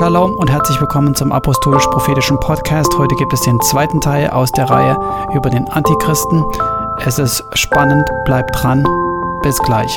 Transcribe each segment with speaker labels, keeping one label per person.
Speaker 1: Shalom und herzlich willkommen zum Apostolisch-Prophetischen Podcast. Heute gibt es den zweiten Teil aus der Reihe über den Antichristen. Es ist spannend, bleibt dran. Bis gleich.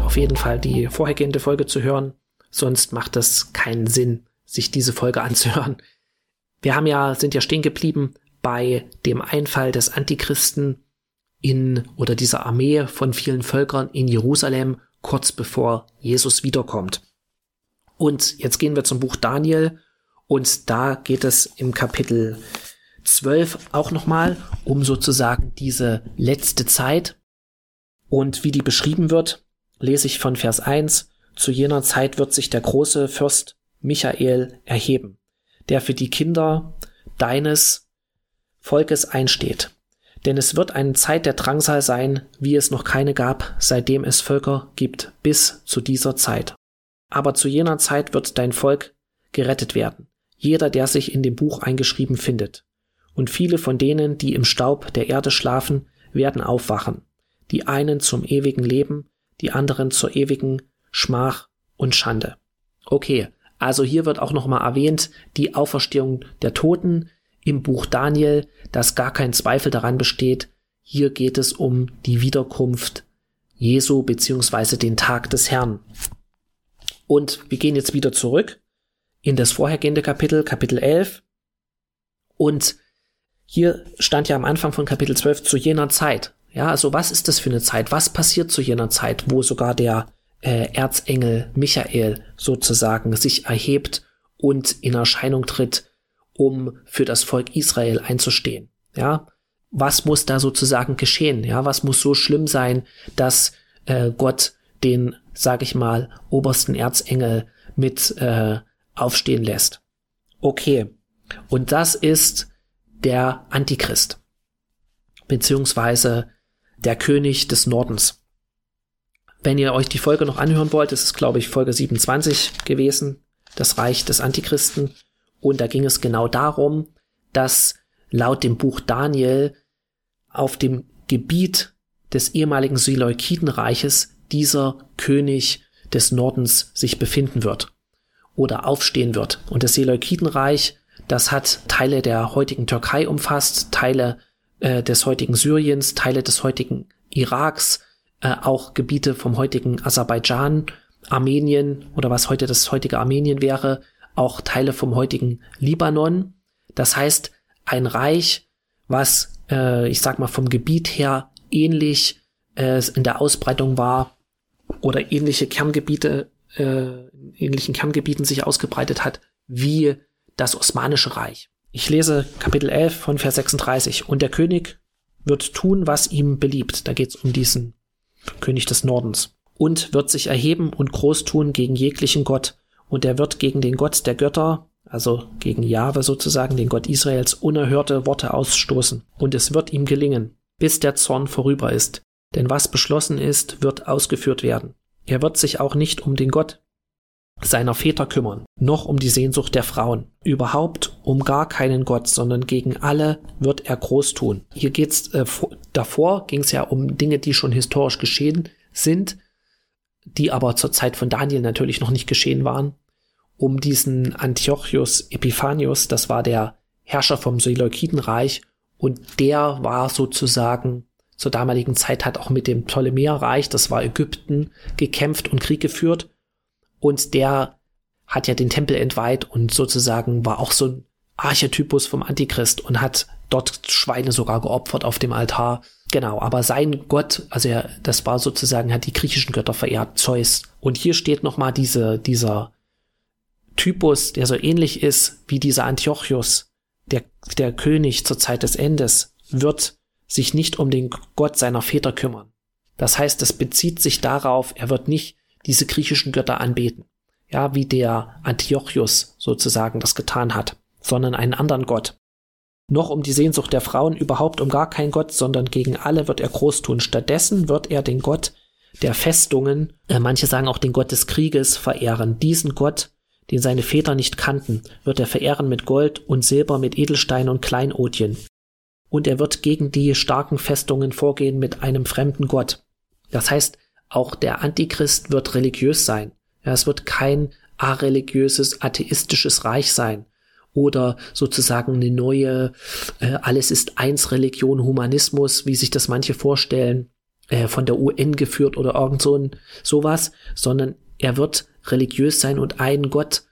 Speaker 2: Auf jeden Fall die vorhergehende Folge zu hören. Sonst macht es keinen Sinn, sich diese Folge anzuhören. Wir haben ja, sind ja stehen geblieben bei dem Einfall des Antichristen in oder dieser Armee von vielen Völkern in Jerusalem kurz bevor Jesus wiederkommt. Und jetzt gehen wir zum Buch Daniel und da geht es im Kapitel 12 auch nochmal um sozusagen diese letzte Zeit und wie die beschrieben wird lese ich von Vers 1, zu jener Zeit wird sich der große Fürst Michael erheben, der für die Kinder deines Volkes einsteht. Denn es wird eine Zeit der Drangsal sein, wie es noch keine gab, seitdem es Völker gibt, bis zu dieser Zeit. Aber zu jener Zeit wird dein Volk gerettet werden, jeder, der sich in dem Buch eingeschrieben findet. Und viele von denen, die im Staub der Erde schlafen, werden aufwachen, die einen zum ewigen Leben, die anderen zur ewigen Schmach und Schande. Okay, also hier wird auch nochmal erwähnt, die Auferstehung der Toten im Buch Daniel, dass gar kein Zweifel daran besteht, hier geht es um die Wiederkunft Jesu beziehungsweise den Tag des Herrn. Und wir gehen jetzt wieder zurück in das vorhergehende Kapitel, Kapitel 11. Und hier stand ja am Anfang von Kapitel 12 zu jener Zeit. Ja, also was ist das für eine Zeit? Was passiert zu jener Zeit, wo sogar der äh, Erzengel Michael sozusagen sich erhebt und in Erscheinung tritt, um für das Volk Israel einzustehen? Ja, was muss da sozusagen geschehen? Ja, was muss so schlimm sein, dass äh, Gott den, sag ich mal, obersten Erzengel mit äh, aufstehen lässt? Okay, und das ist der Antichrist beziehungsweise der König des Nordens. Wenn ihr euch die Folge noch anhören wollt, das ist, glaube ich, Folge 27 gewesen, das Reich des Antichristen. Und da ging es genau darum, dass laut dem Buch Daniel auf dem Gebiet des ehemaligen Seleukidenreiches dieser König des Nordens sich befinden wird oder aufstehen wird. Und das Seleukidenreich, das hat Teile der heutigen Türkei umfasst, Teile äh, des heutigen Syriens, Teile des heutigen Iraks, äh, auch Gebiete vom heutigen Aserbaidschan, Armenien oder was heute das heutige Armenien wäre, auch Teile vom heutigen Libanon. Das heißt, ein Reich, was, äh, ich sag mal, vom Gebiet her ähnlich äh, in der Ausbreitung war oder ähnliche Kerngebiete, äh, ähnlichen Kerngebieten sich ausgebreitet hat, wie das Osmanische Reich. Ich lese Kapitel 11 von Vers 36. Und der König wird tun, was ihm beliebt. Da geht es um diesen König des Nordens. Und wird sich erheben und groß tun gegen jeglichen Gott. Und er wird gegen den Gott der Götter, also gegen Jahwe sozusagen, den Gott Israels, unerhörte Worte ausstoßen. Und es wird ihm gelingen, bis der Zorn vorüber ist. Denn was beschlossen ist, wird ausgeführt werden. Er wird sich auch nicht um den Gott seiner Väter kümmern, noch um die Sehnsucht der Frauen. Überhaupt um gar keinen Gott, sondern gegen alle wird er groß tun. Hier geht's äh, davor ging es ja um Dinge, die schon historisch geschehen sind, die aber zur Zeit von Daniel natürlich noch nicht geschehen waren. Um diesen Antiochus Epiphanius, das war der Herrscher vom Seleukidenreich und der war sozusagen zur damaligen Zeit hat auch mit dem Ptolemäerreich, das war Ägypten, gekämpft und Krieg geführt und der hat ja den Tempel entweiht und sozusagen war auch so ein Archetypus vom Antichrist und hat dort Schweine sogar geopfert auf dem Altar. Genau, aber sein Gott, also er, das war sozusagen, hat die griechischen Götter verehrt, Zeus. Und hier steht nochmal diese, dieser Typus, der so ähnlich ist wie dieser Antiochus, der, der König zur Zeit des Endes, wird sich nicht um den Gott seiner Väter kümmern. Das heißt, es bezieht sich darauf, er wird nicht diese griechischen Götter anbeten. Ja, wie der Antiochus sozusagen das getan hat, sondern einen anderen Gott. Noch um die Sehnsucht der Frauen überhaupt um gar keinen Gott, sondern gegen alle wird er groß tun. Stattdessen wird er den Gott der Festungen, äh, manche sagen auch den Gott des Krieges, verehren. Diesen Gott, den seine Väter nicht kannten, wird er verehren mit Gold und Silber, mit Edelsteinen und Kleinodien. Und er wird gegen die starken Festungen vorgehen mit einem fremden Gott. Das heißt, auch der Antichrist wird religiös sein. Ja, es wird kein areligiöses, atheistisches Reich sein oder sozusagen eine neue äh, alles ist eins Religion, Humanismus, wie sich das manche vorstellen, äh, von der UN geführt oder irgend so ein sowas, sondern er wird religiös sein und einen Gott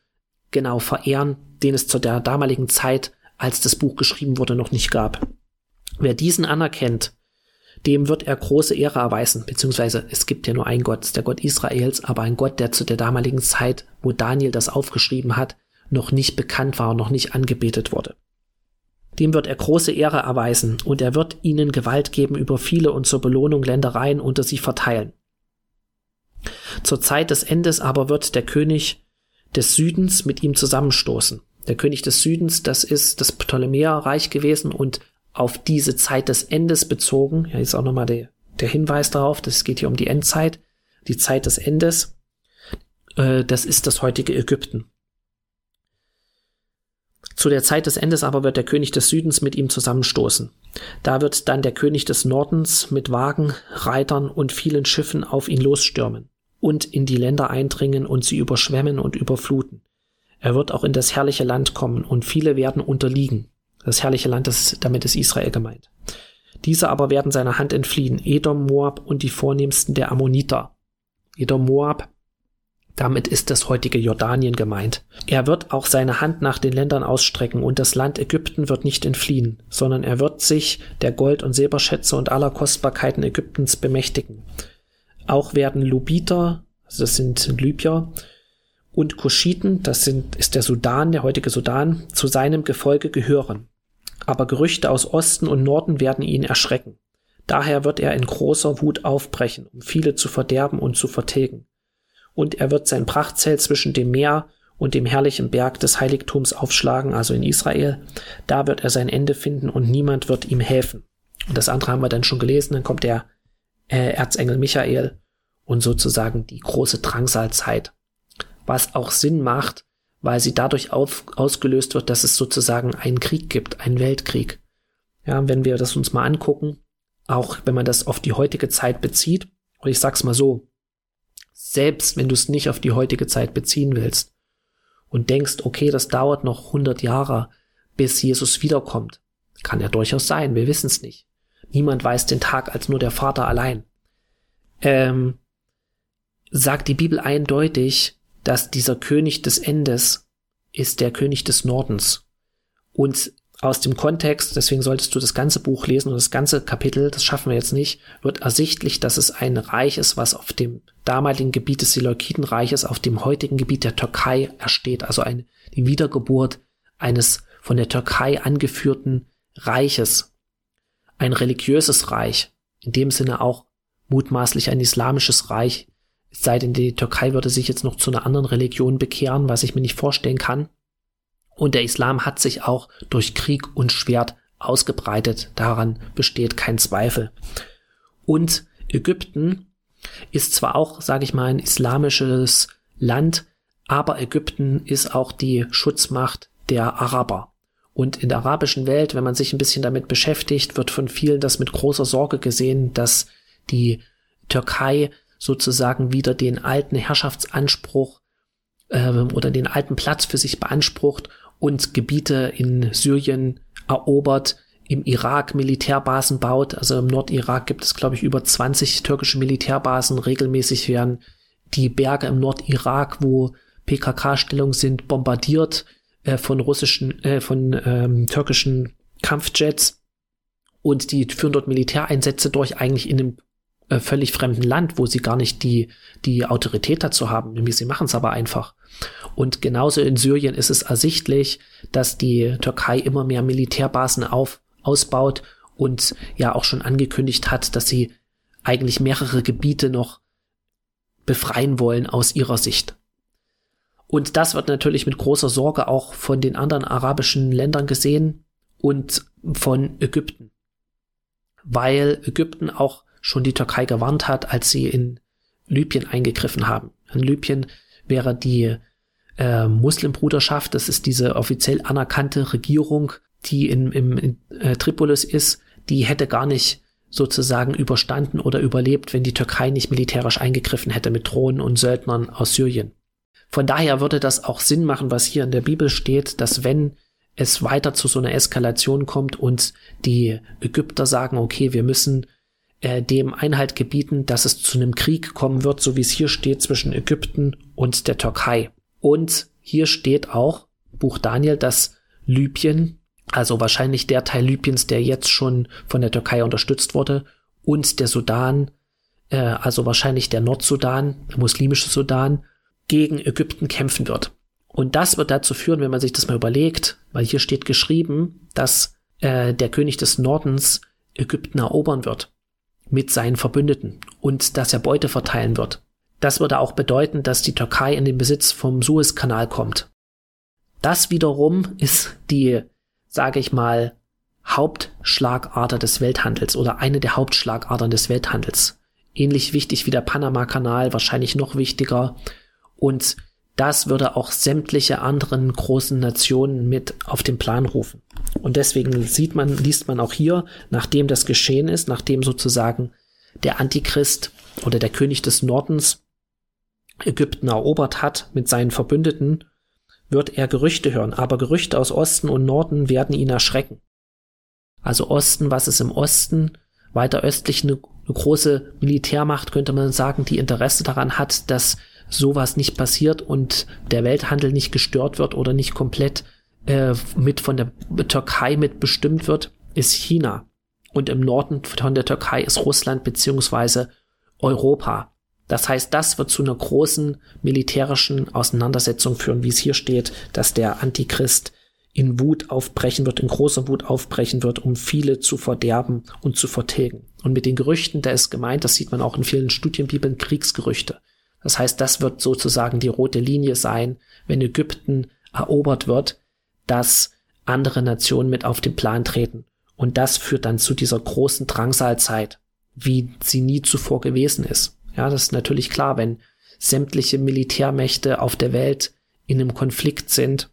Speaker 2: genau verehren, den es zu der damaligen Zeit, als das Buch geschrieben wurde, noch nicht gab. Wer diesen anerkennt, dem wird er große Ehre erweisen, beziehungsweise es gibt ja nur einen Gott, der Gott Israels, aber ein Gott, der zu der damaligen Zeit, wo Daniel das aufgeschrieben hat, noch nicht bekannt war, noch nicht angebetet wurde. Dem wird er große Ehre erweisen, und er wird ihnen Gewalt geben über viele und zur Belohnung Ländereien unter sie verteilen. Zur Zeit des Endes aber wird der König des Südens mit ihm zusammenstoßen. Der König des Südens, das ist das Ptolemäerreich gewesen und auf diese Zeit des Endes bezogen, ja, ist auch nochmal der, der Hinweis darauf, das geht hier um die Endzeit, die Zeit des Endes, äh, das ist das heutige Ägypten. Zu der Zeit des Endes aber wird der König des Südens mit ihm zusammenstoßen. Da wird dann der König des Nordens mit Wagen, Reitern und vielen Schiffen auf ihn losstürmen und in die Länder eindringen und sie überschwemmen und überfluten. Er wird auch in das herrliche Land kommen und viele werden unterliegen. Das herrliche Land, das, damit ist Israel gemeint. Diese aber werden seiner Hand entfliehen, Edom, Moab und die vornehmsten der Ammoniter. Edom, Moab, damit ist das heutige Jordanien gemeint. Er wird auch seine Hand nach den Ländern ausstrecken und das Land Ägypten wird nicht entfliehen, sondern er wird sich der Gold- und Silberschätze und aller Kostbarkeiten Ägyptens bemächtigen. Auch werden Lubiter, also das sind Libyer, und Kuschiten, das sind, ist der Sudan, der heutige Sudan, zu seinem Gefolge gehören aber Gerüchte aus Osten und Norden werden ihn erschrecken. Daher wird er in großer Wut aufbrechen, um viele zu verderben und zu vertilgen. Und er wird sein Prachtzelt zwischen dem Meer und dem herrlichen Berg des Heiligtums aufschlagen, also in Israel. Da wird er sein Ende finden und niemand wird ihm helfen. Und das andere haben wir dann schon gelesen. Dann kommt der äh, Erzengel Michael und sozusagen die große Drangsalzeit. Was auch Sinn macht, weil sie dadurch auf, ausgelöst wird, dass es sozusagen einen Krieg gibt, einen Weltkrieg. Ja, wenn wir das uns mal angucken, auch wenn man das auf die heutige Zeit bezieht, und ich sag's mal so, selbst wenn du es nicht auf die heutige Zeit beziehen willst und denkst, okay, das dauert noch 100 Jahre, bis Jesus wiederkommt, kann ja durchaus sein, wir wissen es nicht. Niemand weiß den Tag als nur der Vater allein. Ähm, sagt die Bibel eindeutig, dass dieser König des Endes ist der König des Nordens. Und aus dem Kontext, deswegen solltest du das ganze Buch lesen und das ganze Kapitel, das schaffen wir jetzt nicht, wird ersichtlich, dass es ein Reich ist, was auf dem damaligen Gebiet des Seleukidenreiches, auf dem heutigen Gebiet der Türkei ersteht, also eine, die Wiedergeburt eines von der Türkei angeführten Reiches. Ein religiöses Reich, in dem Sinne auch mutmaßlich ein islamisches Reich, es sei denn, die Türkei würde sich jetzt noch zu einer anderen Religion bekehren, was ich mir nicht vorstellen kann. Und der Islam hat sich auch durch Krieg und Schwert ausgebreitet. Daran besteht kein Zweifel. Und Ägypten ist zwar auch, sage ich mal, ein islamisches Land, aber Ägypten ist auch die Schutzmacht der Araber. Und in der arabischen Welt, wenn man sich ein bisschen damit beschäftigt, wird von vielen das mit großer Sorge gesehen, dass die Türkei sozusagen wieder den alten Herrschaftsanspruch ähm, oder den alten Platz für sich beansprucht und Gebiete in Syrien erobert, im Irak Militärbasen baut. Also im Nordirak gibt es, glaube ich, über 20 türkische Militärbasen. Regelmäßig werden die Berge im Nordirak, wo PKK-Stellungen sind, bombardiert äh, von russischen, äh, von ähm, türkischen Kampfjets. Und die führen dort Militäreinsätze durch, eigentlich in einem äh, völlig fremden Land, wo sie gar nicht die, die Autorität dazu haben. Nämlich sie machen es aber einfach. Und genauso in Syrien ist es ersichtlich, dass die Türkei immer mehr Militärbasen auf, ausbaut und ja auch schon angekündigt hat, dass sie eigentlich mehrere Gebiete noch befreien wollen aus ihrer Sicht. Und das wird natürlich mit großer Sorge auch von den anderen arabischen Ländern gesehen und von Ägypten. Weil Ägypten auch schon die Türkei gewarnt hat, als sie in Libyen eingegriffen haben. In Libyen wäre die äh, Muslimbruderschaft, das ist diese offiziell anerkannte Regierung, die in, im, in äh, Tripolis ist, die hätte gar nicht sozusagen überstanden oder überlebt, wenn die Türkei nicht militärisch eingegriffen hätte mit Drohnen und Söldnern aus Syrien. Von daher würde das auch Sinn machen, was hier in der Bibel steht, dass wenn es weiter zu so einer Eskalation kommt und die Ägypter sagen, okay, wir müssen äh, dem Einhalt gebieten, dass es zu einem Krieg kommen wird, so wie es hier steht zwischen Ägypten und der Türkei. Und hier steht auch, Buch Daniel, dass Libyen also wahrscheinlich der Teil Libyens, der jetzt schon von der Türkei unterstützt wurde, und der Sudan, äh, also wahrscheinlich der Nordsudan, der muslimische Sudan, gegen Ägypten kämpfen wird. Und das wird dazu führen, wenn man sich das mal überlegt, weil hier steht geschrieben, dass äh, der König des Nordens Ägypten erobern wird mit seinen Verbündeten und dass er Beute verteilen wird. Das würde auch bedeuten, dass die Türkei in den Besitz vom Suezkanal kommt. Das wiederum ist die sage ich mal, Hauptschlagader des Welthandels oder eine der Hauptschlagadern des Welthandels. Ähnlich wichtig wie der Panama-Kanal, wahrscheinlich noch wichtiger. Und das würde auch sämtliche anderen großen Nationen mit auf den Plan rufen. Und deswegen sieht man, liest man auch hier, nachdem das geschehen ist, nachdem sozusagen der Antichrist oder der König des Nordens Ägypten erobert hat mit seinen Verbündeten, wird er Gerüchte hören, aber Gerüchte aus Osten und Norden werden ihn erschrecken. Also Osten, was ist im Osten? Weiter östlich eine, eine große Militärmacht, könnte man sagen, die Interesse daran hat, dass sowas nicht passiert und der Welthandel nicht gestört wird oder nicht komplett äh, mit von der Türkei mit bestimmt wird, ist China. Und im Norden von der Türkei ist Russland beziehungsweise Europa. Das heißt, das wird zu einer großen militärischen Auseinandersetzung führen, wie es hier steht, dass der Antichrist in Wut aufbrechen wird, in großer Wut aufbrechen wird, um viele zu verderben und zu vertilgen. Und mit den Gerüchten, da ist gemeint, das sieht man auch in vielen Studienbibeln, Kriegsgerüchte. Das heißt, das wird sozusagen die rote Linie sein, wenn Ägypten erobert wird, dass andere Nationen mit auf den Plan treten. Und das führt dann zu dieser großen Drangsalzeit, wie sie nie zuvor gewesen ist. Ja, das ist natürlich klar, wenn sämtliche Militärmächte auf der Welt in einem Konflikt sind,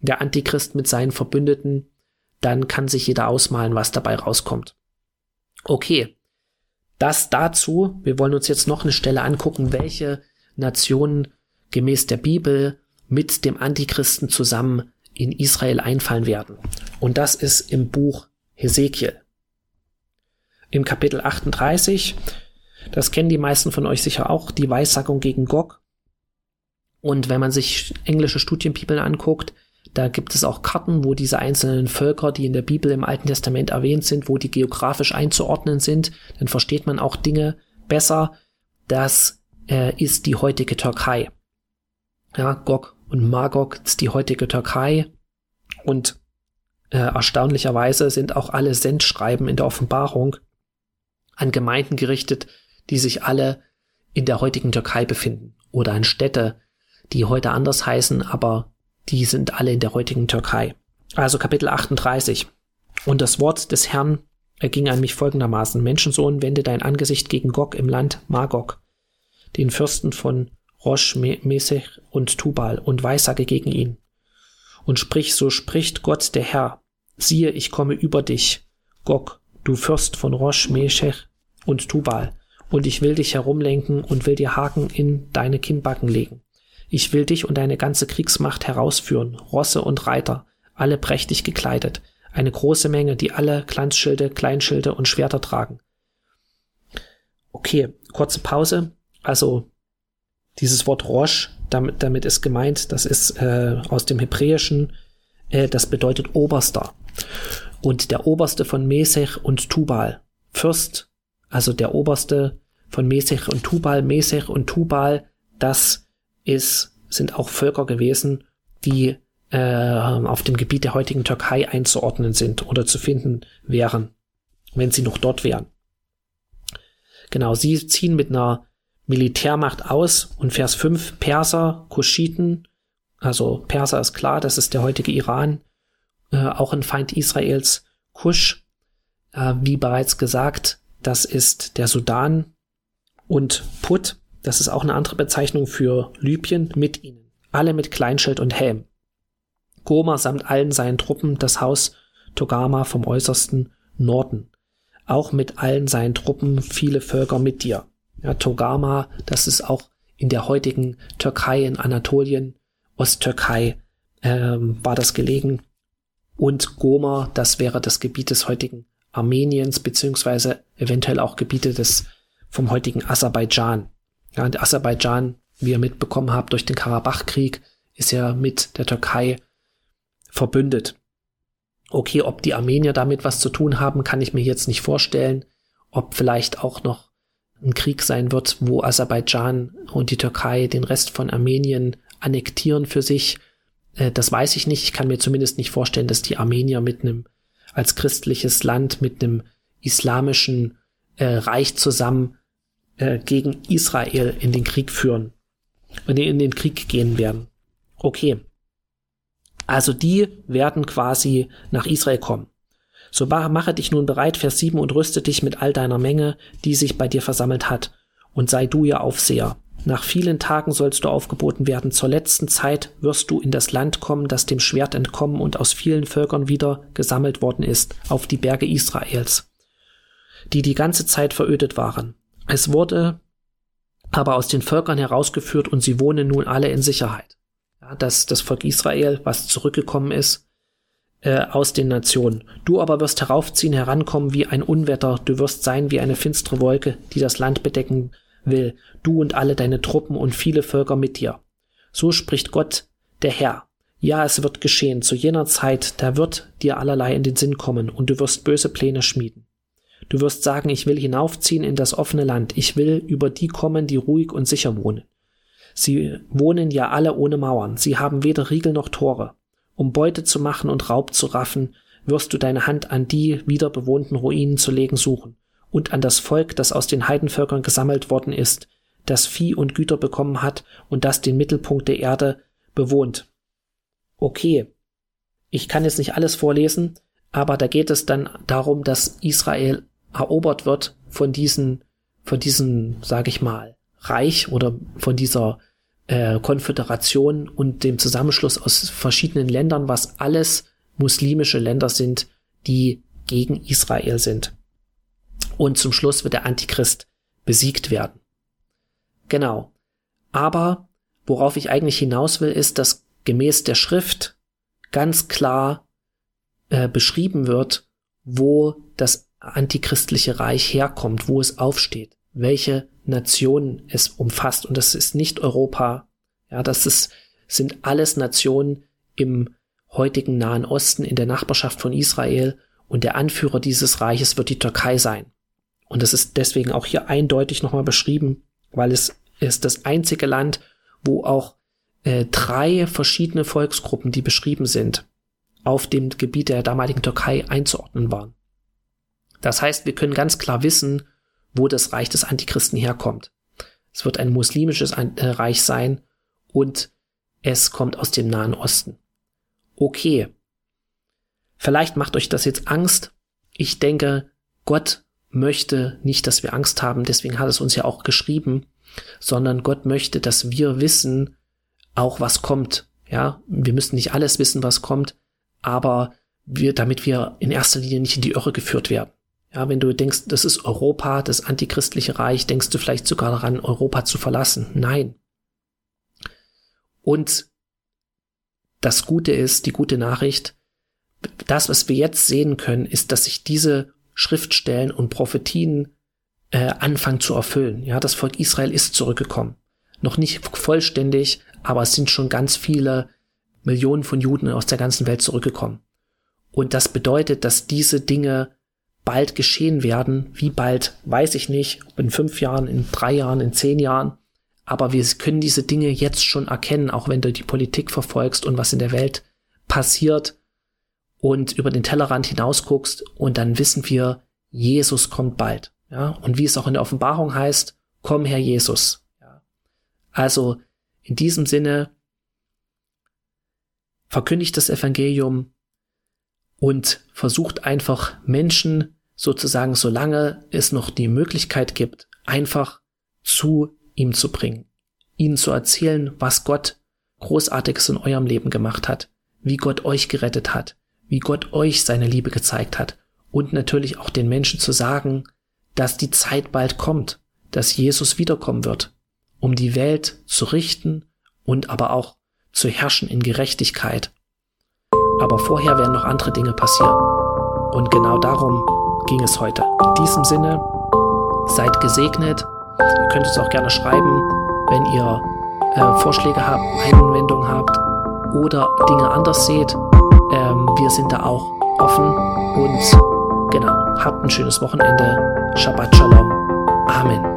Speaker 2: der Antichrist mit seinen Verbündeten, dann kann sich jeder ausmalen, was dabei rauskommt. Okay, das dazu. Wir wollen uns jetzt noch eine Stelle angucken, welche Nationen gemäß der Bibel mit dem Antichristen zusammen in Israel einfallen werden. Und das ist im Buch Hesekiel. Im Kapitel 38 das kennen die meisten von euch sicher auch, die Weissagung gegen Gog. Und wenn man sich englische Studienbibeln anguckt, da gibt es auch Karten, wo diese einzelnen Völker, die in der Bibel im Alten Testament erwähnt sind, wo die geografisch einzuordnen sind, dann versteht man auch Dinge besser. Das äh, ist die heutige Türkei. Ja, Gog und Magog ist die heutige Türkei. Und äh, erstaunlicherweise sind auch alle Sendschreiben in der Offenbarung an Gemeinden gerichtet, die sich alle in der heutigen Türkei befinden oder an Städte, die heute anders heißen, aber die sind alle in der heutigen Türkei. Also Kapitel 38. Und das Wort des Herrn erging an mich folgendermaßen. Menschensohn, wende dein Angesicht gegen Gog im Land Magog, den Fürsten von Rosh, Mesech und Tubal, und weissage gegen ihn. Und sprich, so spricht Gott der Herr. Siehe, ich komme über dich, Gog, du Fürst von Rosh, Meshech und Tubal und ich will dich herumlenken und will dir Haken in deine Kinnbacken legen. Ich will dich und deine ganze Kriegsmacht herausführen, Rosse und Reiter, alle prächtig gekleidet, eine große Menge, die alle Glanzschilde, Kleinschilde und Schwerter tragen. Okay, kurze Pause. Also dieses Wort Rosh, damit, damit ist gemeint, das ist äh, aus dem Hebräischen, äh, das bedeutet Oberster. Und der Oberste von Mesech und Tubal, Fürst, also der Oberste von Mesech und Tubal. Mesech und Tubal, das ist, sind auch Völker gewesen, die äh, auf dem Gebiet der heutigen Türkei einzuordnen sind oder zu finden wären, wenn sie noch dort wären. Genau, sie ziehen mit einer Militärmacht aus und Vers 5 Perser, Kuschiten, also Perser ist klar, das ist der heutige Iran, äh, auch ein Feind Israels, Kusch, äh, wie bereits gesagt, das ist der Sudan und Put, das ist auch eine andere Bezeichnung für Libyen mit ihnen, alle mit Kleinschild und Helm. Gomer samt allen seinen Truppen das Haus Togama vom äußersten Norden, auch mit allen seinen Truppen viele Völker mit dir. Ja, Togama, das ist auch in der heutigen Türkei in Anatolien, Osttürkei ähm, war das gelegen. Und Gomer, das wäre das Gebiet des heutigen Armeniens, beziehungsweise eventuell auch Gebiete des vom heutigen Aserbaidschan. Ja, und Aserbaidschan, wie ihr mitbekommen habt, durch den Karabachkrieg, ist ja mit der Türkei verbündet. Okay, ob die Armenier damit was zu tun haben, kann ich mir jetzt nicht vorstellen. Ob vielleicht auch noch ein Krieg sein wird, wo Aserbaidschan und die Türkei den Rest von Armenien annektieren für sich, äh, das weiß ich nicht. Ich kann mir zumindest nicht vorstellen, dass die Armenier mit einem als christliches Land mit einem islamischen äh, Reich zusammen äh, gegen Israel in den Krieg führen in den Krieg gehen werden. Okay. Also die werden quasi nach Israel kommen. So mache dich nun bereit, Vers 7, und rüste dich mit all deiner Menge, die sich bei dir versammelt hat, und sei du ihr Aufseher. Nach vielen Tagen sollst du aufgeboten werden. Zur letzten Zeit wirst du in das Land kommen, das dem Schwert entkommen und aus vielen Völkern wieder gesammelt worden ist, auf die Berge Israels, die die ganze Zeit verödet waren. Es wurde aber aus den Völkern herausgeführt und sie wohnen nun alle in Sicherheit. Ja, das, das Volk Israel, was zurückgekommen ist, äh, aus den Nationen. Du aber wirst heraufziehen, herankommen wie ein Unwetter, du wirst sein wie eine finstere Wolke, die das Land bedecken will, du und alle deine Truppen und viele Völker mit dir. So spricht Gott, der Herr. Ja, es wird geschehen, zu jener Zeit, da wird dir allerlei in den Sinn kommen, und du wirst böse Pläne schmieden. Du wirst sagen, ich will hinaufziehen in das offene Land, ich will über die kommen, die ruhig und sicher wohnen. Sie wohnen ja alle ohne Mauern, sie haben weder Riegel noch Tore. Um Beute zu machen und Raub zu raffen, wirst du deine Hand an die wieder bewohnten Ruinen zu legen suchen und an das Volk, das aus den Heidenvölkern gesammelt worden ist, das Vieh und Güter bekommen hat und das den Mittelpunkt der Erde bewohnt. Okay, ich kann jetzt nicht alles vorlesen, aber da geht es dann darum, dass Israel erobert wird von diesen, von diesen, sage ich mal, Reich oder von dieser äh, Konföderation und dem Zusammenschluss aus verschiedenen Ländern, was alles muslimische Länder sind, die gegen Israel sind. Und zum Schluss wird der Antichrist besiegt werden. Genau. Aber worauf ich eigentlich hinaus will, ist, dass gemäß der Schrift ganz klar äh, beschrieben wird, wo das antichristliche Reich herkommt, wo es aufsteht, welche Nationen es umfasst. Und das ist nicht Europa. Ja, das ist, sind alles Nationen im heutigen Nahen Osten, in der Nachbarschaft von Israel. Und der Anführer dieses Reiches wird die Türkei sein. Und das ist deswegen auch hier eindeutig nochmal beschrieben, weil es ist das einzige Land, wo auch äh, drei verschiedene Volksgruppen, die beschrieben sind, auf dem Gebiet der damaligen Türkei einzuordnen waren. Das heißt, wir können ganz klar wissen, wo das Reich des Antichristen herkommt. Es wird ein muslimisches äh, Reich sein und es kommt aus dem Nahen Osten. Okay. Vielleicht macht euch das jetzt Angst. Ich denke, Gott möchte nicht, dass wir Angst haben, deswegen hat es uns ja auch geschrieben, sondern Gott möchte, dass wir wissen, auch was kommt. Ja, wir müssen nicht alles wissen, was kommt, aber wir, damit wir in erster Linie nicht in die Irre geführt werden. Ja, wenn du denkst, das ist Europa, das antichristliche Reich, denkst du vielleicht sogar daran, Europa zu verlassen. Nein. Und das Gute ist, die gute Nachricht, das, was wir jetzt sehen können, ist, dass sich diese Schriftstellen und Prophetien äh, anfangen zu erfüllen. Ja, das Volk Israel ist zurückgekommen. Noch nicht vollständig, aber es sind schon ganz viele Millionen von Juden aus der ganzen Welt zurückgekommen. Und das bedeutet, dass diese Dinge bald geschehen werden. Wie bald, weiß ich nicht. In fünf Jahren, in drei Jahren, in zehn Jahren. Aber wir können diese Dinge jetzt schon erkennen, auch wenn du die Politik verfolgst und was in der Welt passiert und über den Tellerrand hinausguckst und dann wissen wir, Jesus kommt bald. Ja, und wie es auch in der Offenbarung heißt, komm Herr Jesus. Ja. Also in diesem Sinne verkündigt das Evangelium und versucht einfach Menschen sozusagen, solange es noch die Möglichkeit gibt, einfach zu ihm zu bringen, ihnen zu erzählen, was Gott Großartiges in eurem Leben gemacht hat, wie Gott euch gerettet hat, wie Gott euch seine Liebe gezeigt hat und natürlich auch den Menschen zu sagen, dass die Zeit bald kommt, dass Jesus wiederkommen wird, um die Welt zu richten und aber auch zu herrschen in Gerechtigkeit. Aber vorher werden noch andere Dinge passieren. Und genau darum ging es heute. In diesem Sinne, seid gesegnet. Ihr könnt es auch gerne schreiben, wenn ihr äh, Vorschläge habt, Einwendungen habt oder Dinge anders seht. Ähm, wir sind da auch offen und genau, habt ein schönes Wochenende. Shabbat Shalom. Amen.